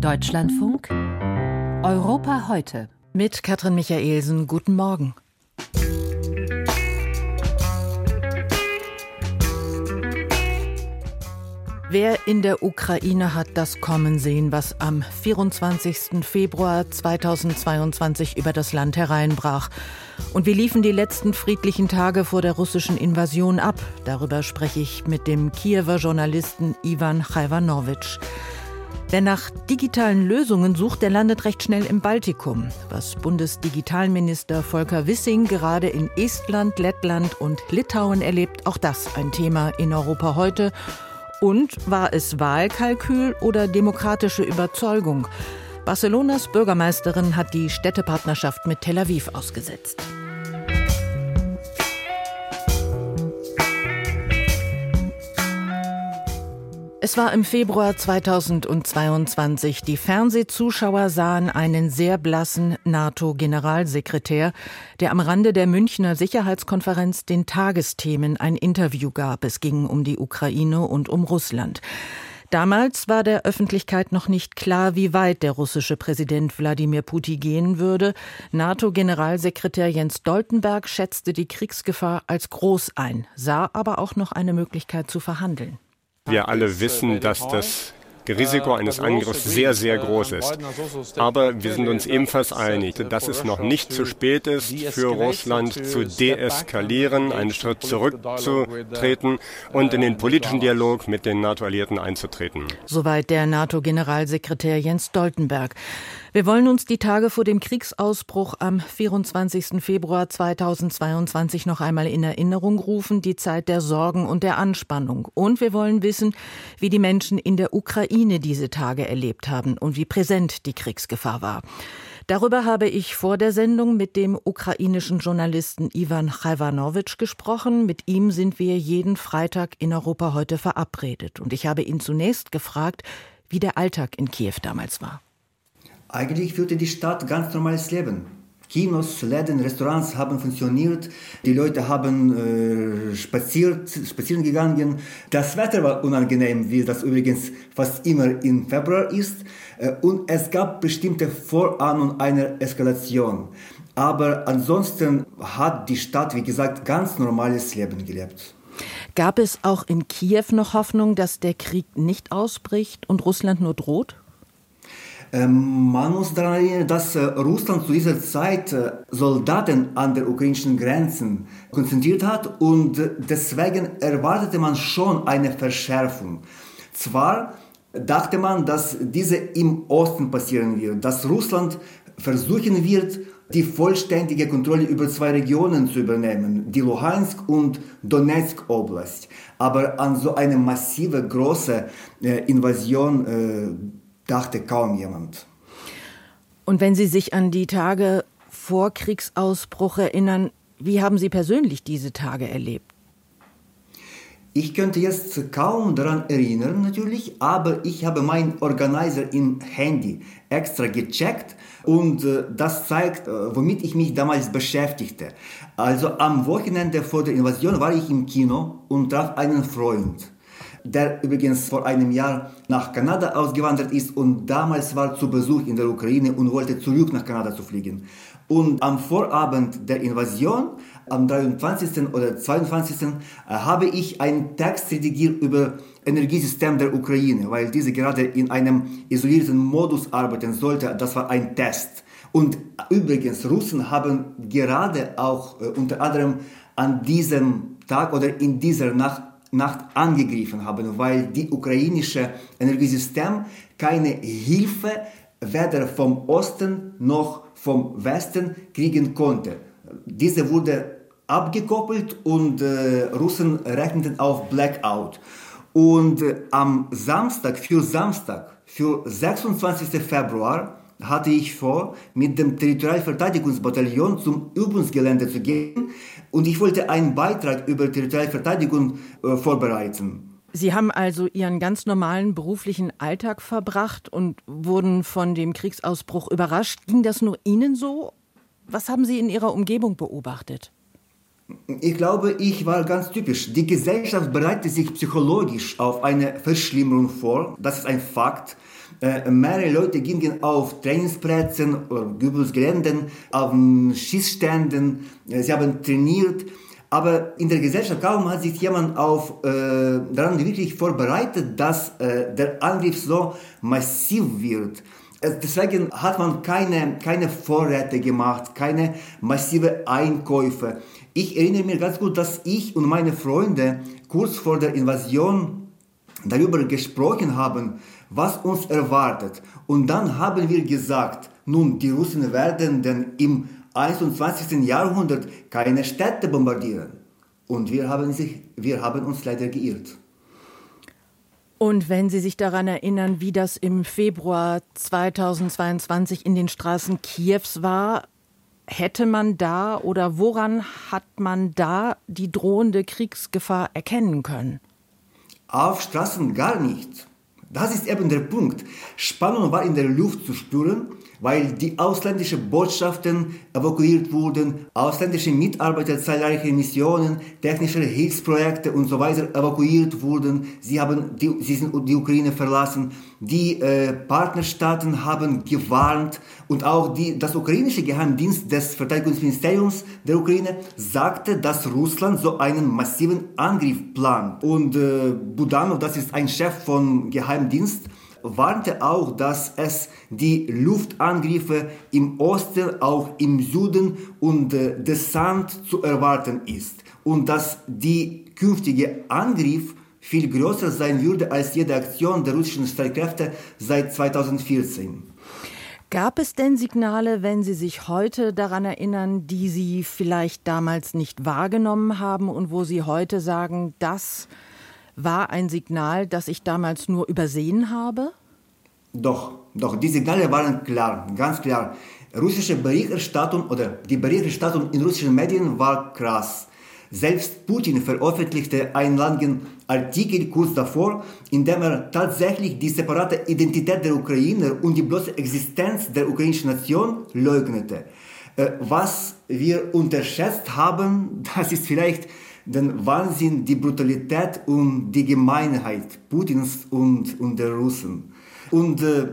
Deutschlandfunk Europa heute. Mit Katrin Michaelsen, guten Morgen. Wer in der Ukraine hat das kommen sehen, was am 24. Februar 2022 über das Land hereinbrach? Und wie liefen die letzten friedlichen Tage vor der russischen Invasion ab? Darüber spreche ich mit dem Kiewer Journalisten Ivan Chajwanowitsch. Wer nach digitalen Lösungen sucht, der landet recht schnell im Baltikum. Was Bundesdigitalminister Volker Wissing gerade in Estland, Lettland und Litauen erlebt, auch das ein Thema in Europa heute. Und war es Wahlkalkül oder demokratische Überzeugung? Barcelonas Bürgermeisterin hat die Städtepartnerschaft mit Tel Aviv ausgesetzt. Es war im Februar 2022. Die Fernsehzuschauer sahen einen sehr blassen NATO-Generalsekretär, der am Rande der Münchner Sicherheitskonferenz den Tagesthemen ein Interview gab. Es ging um die Ukraine und um Russland. Damals war der Öffentlichkeit noch nicht klar, wie weit der russische Präsident Wladimir Putin gehen würde. NATO-Generalsekretär Jens Stoltenberg schätzte die Kriegsgefahr als groß ein, sah aber auch noch eine Möglichkeit zu verhandeln. Wir alle wissen, dass das Risiko eines Angriffs sehr, sehr groß ist. Aber wir sind uns ebenfalls einig, dass es noch nicht zu spät ist, für Russland zu deeskalieren, einen Schritt zurückzutreten und in den politischen Dialog mit den NATO-Alliierten einzutreten. Soweit der NATO-Generalsekretär Jens Stoltenberg. Wir wollen uns die Tage vor dem Kriegsausbruch am 24. Februar 2022 noch einmal in Erinnerung rufen, die Zeit der Sorgen und der Anspannung. Und wir wollen wissen, wie die Menschen in der Ukraine diese Tage erlebt haben und wie präsent die Kriegsgefahr war. Darüber habe ich vor der Sendung mit dem ukrainischen Journalisten Ivan Chajwanowitsch gesprochen. Mit ihm sind wir jeden Freitag in Europa heute verabredet. Und ich habe ihn zunächst gefragt, wie der Alltag in Kiew damals war. Eigentlich führte die Stadt ganz normales Leben. Kinos, Läden, Restaurants haben funktioniert, die Leute haben äh, spaziert, spazieren gegangen. Das Wetter war unangenehm, wie das übrigens fast immer im Februar ist. Äh, und es gab bestimmte Vorahnung einer Eskalation. Aber ansonsten hat die Stadt, wie gesagt, ganz normales Leben gelebt. Gab es auch in Kiew noch Hoffnung, dass der Krieg nicht ausbricht und Russland nur droht? Ähm, man muss daran erinnern, dass äh, Russland zu dieser Zeit äh, Soldaten an der ukrainischen Grenzen konzentriert hat und äh, deswegen erwartete man schon eine Verschärfung. Zwar dachte man, dass diese im Osten passieren wird, dass Russland versuchen wird, die vollständige Kontrolle über zwei Regionen zu übernehmen, die Luhansk und Donetsk Oblast. Aber an so eine massive, große Invasion dachte kaum jemand. Und wenn Sie sich an die Tage vor Kriegsausbruch erinnern, wie haben Sie persönlich diese Tage erlebt? Ich könnte jetzt kaum daran erinnern natürlich, aber ich habe meinen Organizer im Handy extra gecheckt und äh, das zeigt, äh, womit ich mich damals beschäftigte. Also am Wochenende vor der Invasion war ich im Kino und traf einen Freund der übrigens vor einem Jahr nach Kanada ausgewandert ist und damals war zu Besuch in der Ukraine und wollte zurück nach Kanada zu fliegen. Und am Vorabend der Invasion, am 23. oder 22. Äh, habe ich einen Text redigiert über Energiesystem der Ukraine, weil diese gerade in einem isolierten Modus arbeiten sollte. Das war ein Test. Und übrigens, Russen haben gerade auch äh, unter anderem an diesem Tag oder in dieser Nacht Nacht angegriffen haben, weil die ukrainische Energiesystem keine Hilfe weder vom Osten noch vom Westen kriegen konnte. Diese wurde abgekoppelt und äh, Russen rechneten auf Blackout. Und äh, am Samstag, für Samstag, für 26. Februar, hatte ich vor, mit dem Territorialverteidigungsbataillon zum Übungsgelände zu gehen und ich wollte einen Beitrag über Territorialverteidigung äh, vorbereiten. Sie haben also Ihren ganz normalen beruflichen Alltag verbracht und wurden von dem Kriegsausbruch überrascht. Ging das nur Ihnen so? Was haben Sie in Ihrer Umgebung beobachtet? Ich glaube, ich war ganz typisch. Die Gesellschaft bereitet sich psychologisch auf eine Verschlimmerung vor. Das ist ein Fakt. Äh, mehrere Leute gingen auf Trainingsplätzen, Übungsgeländen, auf Schießständen. Äh, sie haben trainiert. Aber in der Gesellschaft kaum hat sich jemand auf, äh, daran wirklich vorbereitet, dass äh, der Angriff so massiv wird. Äh, deswegen hat man keine, keine Vorräte gemacht, keine massive Einkäufe. Ich erinnere mich ganz gut, dass ich und meine Freunde kurz vor der Invasion darüber gesprochen haben, was uns erwartet. Und dann haben wir gesagt, nun, die Russen werden denn im 21. Jahrhundert keine Städte bombardieren. Und wir haben, sich, wir haben uns leider geirrt. Und wenn Sie sich daran erinnern, wie das im Februar 2022 in den Straßen Kiews war, hätte man da oder woran hat man da die drohende Kriegsgefahr erkennen können? Auf Straßen gar nicht. Das ist eben der Punkt. Spannung war in der Luft zu spüren weil die ausländischen Botschaften evakuiert wurden, ausländische Mitarbeiter zahlreicher Missionen, technische Hilfsprojekte und so weiter evakuiert wurden. Sie haben die, sie sind die Ukraine verlassen. Die äh, Partnerstaaten haben gewarnt und auch die, das ukrainische Geheimdienst des Verteidigungsministeriums der Ukraine sagte, dass Russland so einen massiven Angriff plant. Und äh, Budanov, das ist ein Chef von Geheimdienst, warnte auch, dass es die Luftangriffe im Osten, auch im Süden und äh, Desant zu erwarten ist und dass die künftige Angriff viel größer sein würde als jede Aktion der russischen Streitkräfte seit 2014. Gab es denn Signale, wenn Sie sich heute daran erinnern, die Sie vielleicht damals nicht wahrgenommen haben und wo Sie heute sagen, das war ein Signal, das ich damals nur übersehen habe? Doch, doch, die Signale waren klar, ganz klar. Russische Berichterstattung oder die Berichterstattung in russischen Medien war krass. Selbst Putin veröffentlichte einen langen Artikel kurz davor, in dem er tatsächlich die separate Identität der Ukrainer und die bloße Existenz der ukrainischen Nation leugnete. Äh, was wir unterschätzt haben, das ist vielleicht den Wahnsinn, die Brutalität und die Gemeinheit Putins und, und der Russen. Und äh,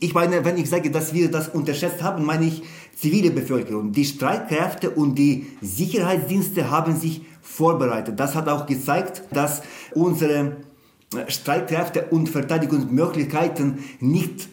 ich meine, wenn ich sage, dass wir das unterschätzt haben, meine ich zivile Bevölkerung. Die Streitkräfte und die Sicherheitsdienste haben sich vorbereitet. Das hat auch gezeigt, dass unsere Streitkräfte und Verteidigungsmöglichkeiten nicht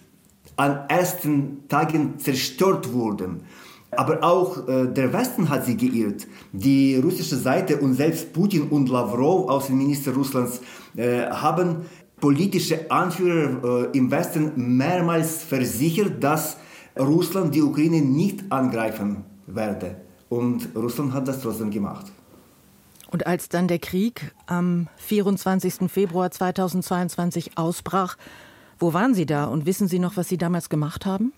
an ersten Tagen zerstört wurden. Aber auch äh, der Westen hat sich geirrt. Die russische Seite und selbst Putin und Lavrov, Außenminister Russlands, äh, haben politische Anführer äh, im Westen mehrmals versichert, dass Russland die Ukraine nicht angreifen werde. Und Russland hat das trotzdem gemacht. Und als dann der Krieg am 24. Februar 2022 ausbrach, wo waren Sie da und wissen Sie noch, was Sie damals gemacht haben?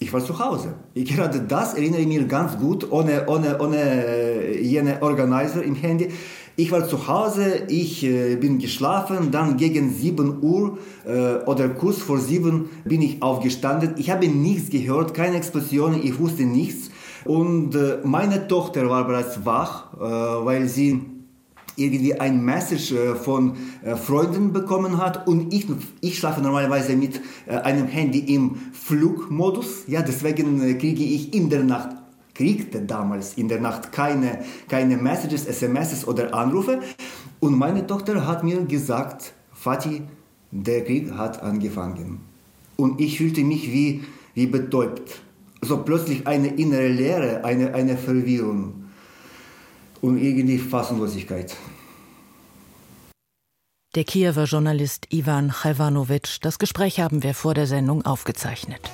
Ich war zu Hause. Gerade das erinnere ich mir ganz gut, ohne, ohne, ohne äh, jene Organizer im Handy. Ich war zu Hause, ich äh, bin geschlafen, dann gegen 7 Uhr äh, oder kurz vor 7 bin ich aufgestanden. Ich habe nichts gehört, keine Explosionen, ich wusste nichts. Und äh, meine Tochter war bereits wach, äh, weil sie irgendwie ein Message äh, von äh, Freunden bekommen hat und ich, ich schlafe normalerweise mit einem Handy im Flugmodus. Ja, deswegen kriege ich in der Nacht kriegte damals in der Nacht keine, keine Messages, SMS oder Anrufe. Und meine Tochter hat mir gesagt, Fatih, der Krieg hat angefangen. Und ich fühlte mich wie, wie betäubt. So plötzlich eine innere Leere, eine, eine Verwirrung und irgendwie Fassungslosigkeit. Der Kiewer Journalist Ivan Chajwanowitsch. Das Gespräch haben wir vor der Sendung aufgezeichnet.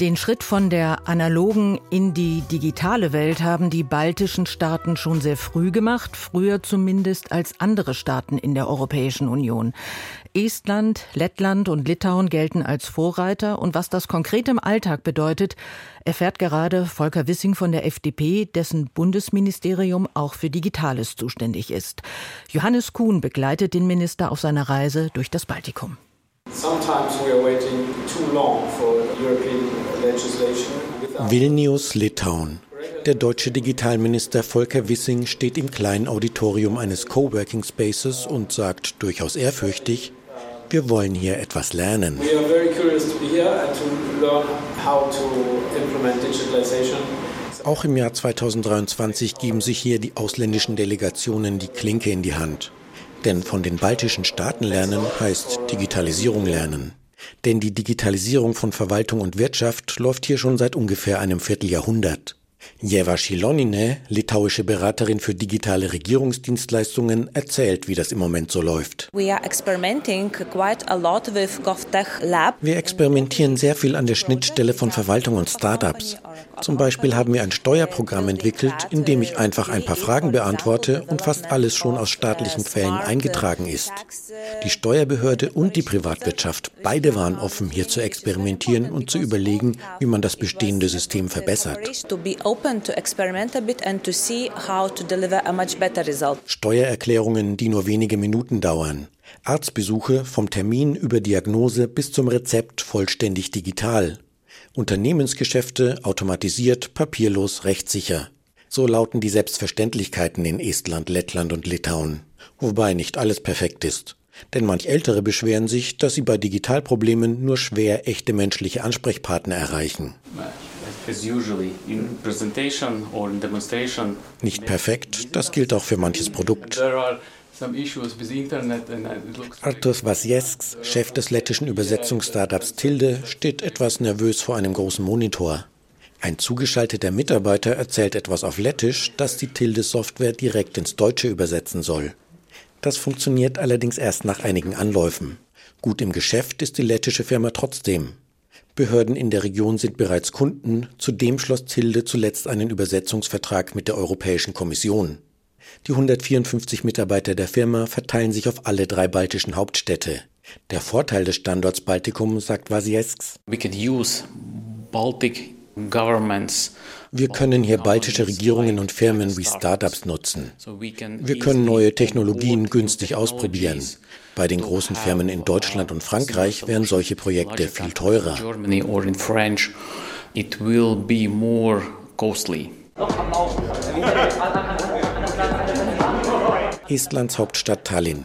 Den Schritt von der analogen in die digitale Welt haben die baltischen Staaten schon sehr früh gemacht, früher zumindest als andere Staaten in der Europäischen Union. Estland, Lettland und Litauen gelten als Vorreiter und was das konkret im Alltag bedeutet, erfährt gerade Volker Wissing von der FDP, dessen Bundesministerium auch für Digitales zuständig ist. Johannes Kuhn begleitet den Minister auf seiner Reise durch das Baltikum. Vilnius, Litauen. Der deutsche Digitalminister Volker Wissing steht im kleinen Auditorium eines Coworking Spaces und sagt durchaus ehrfürchtig, wir wollen hier etwas lernen. Auch im Jahr 2023 geben sich hier die ausländischen Delegationen die Klinke in die Hand. Denn von den baltischen Staaten lernen heißt Digitalisierung lernen. Denn die Digitalisierung von Verwaltung und Wirtschaft läuft hier schon seit ungefähr einem Vierteljahrhundert. Jeva Shilonine, litauische Beraterin für digitale Regierungsdienstleistungen, erzählt, wie das im Moment so läuft. Wir experimentieren sehr viel an der Schnittstelle von Verwaltung und Startups. Zum Beispiel haben wir ein Steuerprogramm entwickelt, in dem ich einfach ein paar Fragen beantworte und fast alles schon aus staatlichen Quellen eingetragen ist. Die Steuerbehörde und die Privatwirtschaft, beide waren offen, hier zu experimentieren und zu überlegen, wie man das bestehende System verbessert. Steuererklärungen, die nur wenige Minuten dauern. Arztbesuche vom Termin über Diagnose bis zum Rezept vollständig digital. Unternehmensgeschäfte automatisiert, papierlos, rechtssicher. So lauten die Selbstverständlichkeiten in Estland, Lettland und Litauen. Wobei nicht alles perfekt ist. Denn manch Ältere beschweren sich, dass sie bei Digitalproblemen nur schwer echte menschliche Ansprechpartner erreichen. Nicht perfekt, das gilt auch für manches Produkt. Artur Wasjesks, Chef des lettischen Übersetzungsstartups Tilde, steht etwas nervös vor einem großen Monitor. Ein zugeschalteter Mitarbeiter erzählt etwas auf Lettisch, das die Tilde-Software direkt ins Deutsche übersetzen soll. Das funktioniert allerdings erst nach einigen Anläufen. Gut im Geschäft ist die lettische Firma trotzdem. Behörden in der Region sind bereits Kunden, zudem schloss Tilde zuletzt einen Übersetzungsvertrag mit der Europäischen Kommission. Die 154 Mitarbeiter der Firma verteilen sich auf alle drei baltischen Hauptstädte. Der Vorteil des Standorts Baltikum, sagt Wasiesks. We can use Baltic wir können hier baltische Regierungen und Firmen wie Startups nutzen. Wir können neue Technologien günstig ausprobieren. Bei den großen Firmen in Deutschland und Frankreich wären solche Projekte viel teurer. Estlands Hauptstadt Tallinn.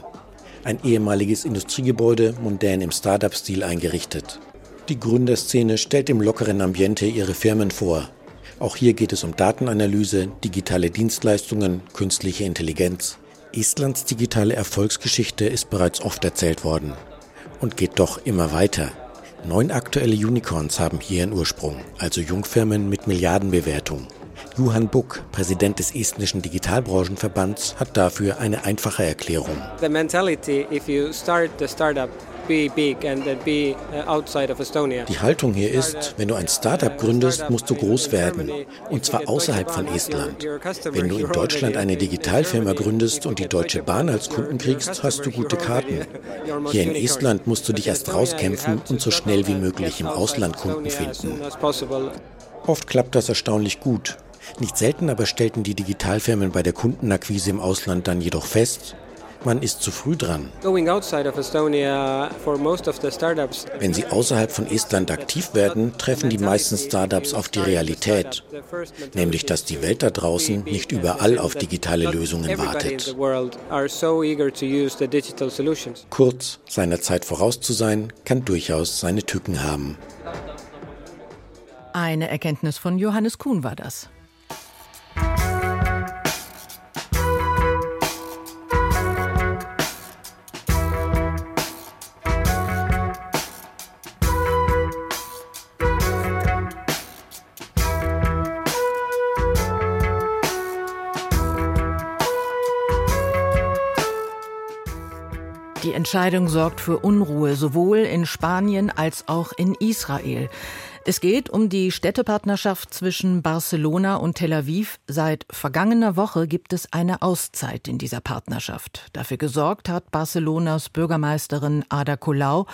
Ein ehemaliges Industriegebäude, mondän im Startup-Stil eingerichtet. Die Gründerszene stellt im lockeren Ambiente ihre Firmen vor. Auch hier geht es um Datenanalyse, digitale Dienstleistungen, künstliche Intelligenz. Estlands digitale Erfolgsgeschichte ist bereits oft erzählt worden und geht doch immer weiter. Neun aktuelle Unicorns haben hier ihren Ursprung, also Jungfirmen mit Milliardenbewertung. Johann Buck, Präsident des estnischen Digitalbranchenverbands, hat dafür eine einfache Erklärung. The mentality, if you start the startup Uh, Die Haltung hier ist, wenn du ein Startup gründest, musst du groß werden. Und zwar außerhalb von Estland. Wenn du in Deutschland eine Digitalfirma gründest und die Deutsche Bahn als Kunden kriegst, hast du gute Karten. Hier in Estland musst du dich erst rauskämpfen und so schnell wie möglich im Ausland Kunden finden. Oft klappt das erstaunlich gut. Nicht selten aber stellten die Digitalfirmen bei der Kundenakquise im Ausland dann jedoch fest, man ist zu früh dran. Wenn sie außerhalb von Estland aktiv werden, treffen die meisten Startups auf die Realität, nämlich dass die Welt da draußen nicht überall auf digitale Lösungen wartet. Kurz, seiner Zeit voraus zu sein, kann durchaus seine Tücken haben. Eine Erkenntnis von Johannes Kuhn war das. Entscheidung sorgt für Unruhe sowohl in Spanien als auch in Israel. Es geht um die Städtepartnerschaft zwischen Barcelona und Tel Aviv. Seit vergangener Woche gibt es eine Auszeit in dieser Partnerschaft. Dafür gesorgt hat Barcelonas Bürgermeisterin Ada Colau.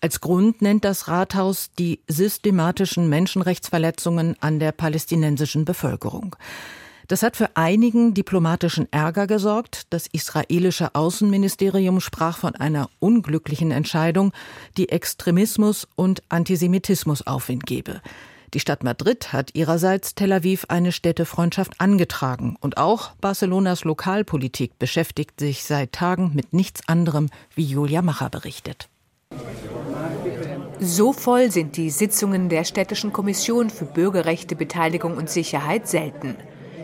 Als Grund nennt das Rathaus die systematischen Menschenrechtsverletzungen an der palästinensischen Bevölkerung. Das hat für einigen diplomatischen Ärger gesorgt. Das israelische Außenministerium sprach von einer unglücklichen Entscheidung, die Extremismus und Antisemitismus Aufwind gebe. Die Stadt Madrid hat ihrerseits Tel Aviv eine Städtefreundschaft angetragen. Und auch Barcelonas Lokalpolitik beschäftigt sich seit Tagen mit nichts anderem, wie Julia Macher berichtet. So voll sind die Sitzungen der Städtischen Kommission für Bürgerrechte, Beteiligung und Sicherheit selten.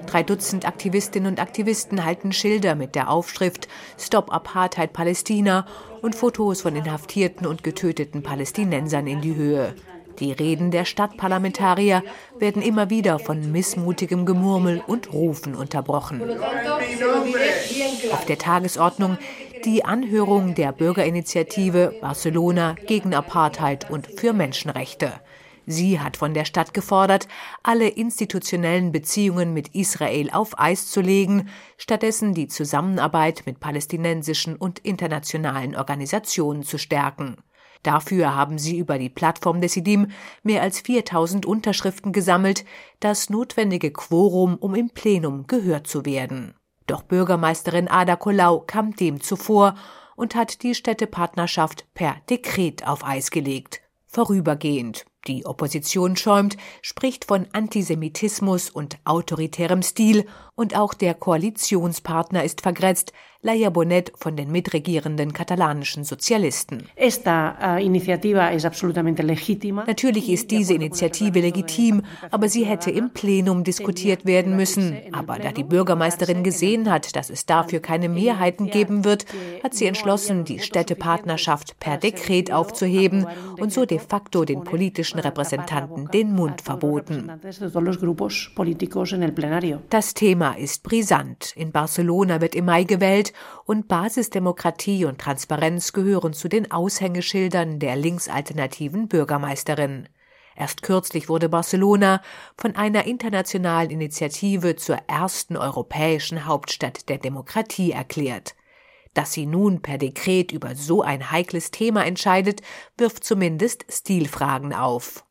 Drei Dutzend Aktivistinnen und Aktivisten halten Schilder mit der Aufschrift Stop Apartheid Palästina und Fotos von inhaftierten und getöteten Palästinensern in die Höhe. Die Reden der Stadtparlamentarier werden immer wieder von missmutigem Gemurmel und Rufen unterbrochen. Auf der Tagesordnung die Anhörung der Bürgerinitiative Barcelona gegen Apartheid und für Menschenrechte. Sie hat von der Stadt gefordert, alle institutionellen Beziehungen mit Israel auf Eis zu legen, stattdessen die Zusammenarbeit mit palästinensischen und internationalen Organisationen zu stärken. Dafür haben sie über die Plattform des IDIM mehr als 4000 Unterschriften gesammelt, das notwendige Quorum, um im Plenum gehört zu werden. Doch Bürgermeisterin Ada Colau kam dem zuvor und hat die Städtepartnerschaft per Dekret auf Eis gelegt. Vorübergehend. Die Opposition schäumt, spricht von Antisemitismus und autoritärem Stil und auch der Koalitionspartner ist vergrätzt, Laia Bonet von den mitregierenden katalanischen Sozialisten. Eh, Natürlich ist diese Initiative legitim, aber sie hätte im Plenum diskutiert werden müssen. Aber da die Bürgermeisterin gesehen hat, dass es dafür keine Mehrheiten geben wird, hat sie entschlossen, die Städtepartnerschaft per Dekret aufzuheben und so de facto den politischen Repräsentanten den Mund verboten. Das Thema ist brisant. In Barcelona wird im Mai gewählt und Basisdemokratie und Transparenz gehören zu den Aushängeschildern der linksalternativen Bürgermeisterin. Erst kürzlich wurde Barcelona von einer internationalen Initiative zur ersten europäischen Hauptstadt der Demokratie erklärt. Dass sie nun per Dekret über so ein heikles Thema entscheidet, wirft zumindest Stilfragen auf.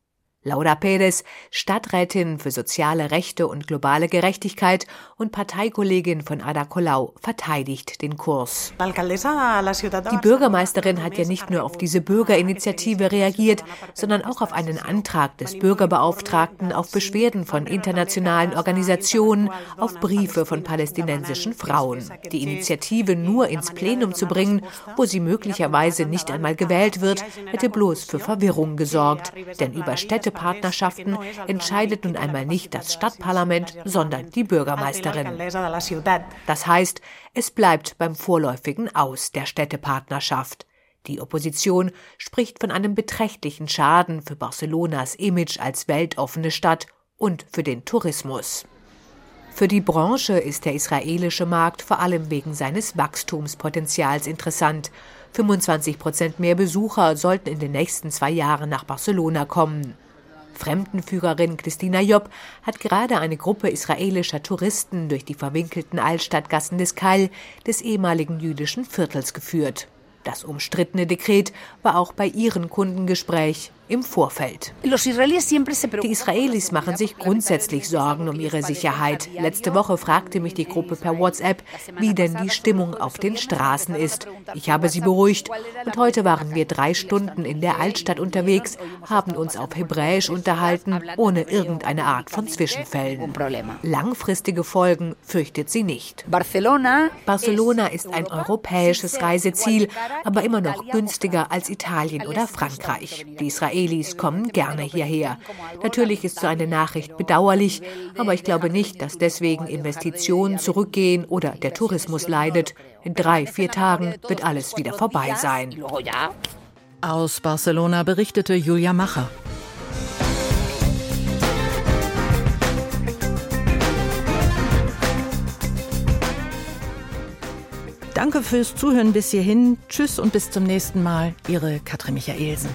Laura Perez, Stadträtin für soziale Rechte und globale Gerechtigkeit und Parteikollegin von Ada Colau, verteidigt den Kurs. Die Bürgermeisterin hat ja nicht nur auf diese Bürgerinitiative reagiert, sondern auch auf einen Antrag des Bürgerbeauftragten, auf Beschwerden von internationalen Organisationen, auf Briefe von palästinensischen Frauen. Die Initiative nur ins Plenum zu bringen, wo sie möglicherweise nicht einmal gewählt wird, hätte bloß für Verwirrung gesorgt. Denn über Städte Partnerschaften entscheidet nun einmal nicht das Stadtparlament, sondern die Bürgermeisterin. Das heißt, es bleibt beim vorläufigen Aus der Städtepartnerschaft. Die Opposition spricht von einem beträchtlichen Schaden für Barcelonas Image als weltoffene Stadt und für den Tourismus. Für die Branche ist der israelische Markt vor allem wegen seines Wachstumspotenzials interessant. 25 Prozent mehr Besucher sollten in den nächsten zwei Jahren nach Barcelona kommen. Fremdenführerin Christina Job hat gerade eine Gruppe israelischer Touristen durch die verwinkelten Altstadtgassen des Keil, des ehemaligen jüdischen Viertels geführt. Das umstrittene Dekret war auch bei ihren Kundengespräch im Vorfeld. Die Israelis machen sich grundsätzlich Sorgen um ihre Sicherheit. Letzte Woche fragte mich die Gruppe per WhatsApp, wie denn die Stimmung auf den Straßen ist. Ich habe sie beruhigt und heute waren wir drei Stunden in der Altstadt unterwegs, haben uns auf Hebräisch unterhalten, ohne irgendeine Art von Zwischenfällen. Langfristige Folgen fürchtet sie nicht. Barcelona ist ein europäisches Reiseziel, aber immer noch günstiger als Italien oder Frankreich. Die Israelis Israelis kommen gerne hierher. Natürlich ist so eine Nachricht bedauerlich, aber ich glaube nicht, dass deswegen Investitionen zurückgehen oder der Tourismus leidet. In drei, vier Tagen wird alles wieder vorbei sein. Aus Barcelona berichtete Julia Macher. Danke fürs Zuhören bis hierhin. Tschüss und bis zum nächsten Mal. Ihre Katrin Michaelsen.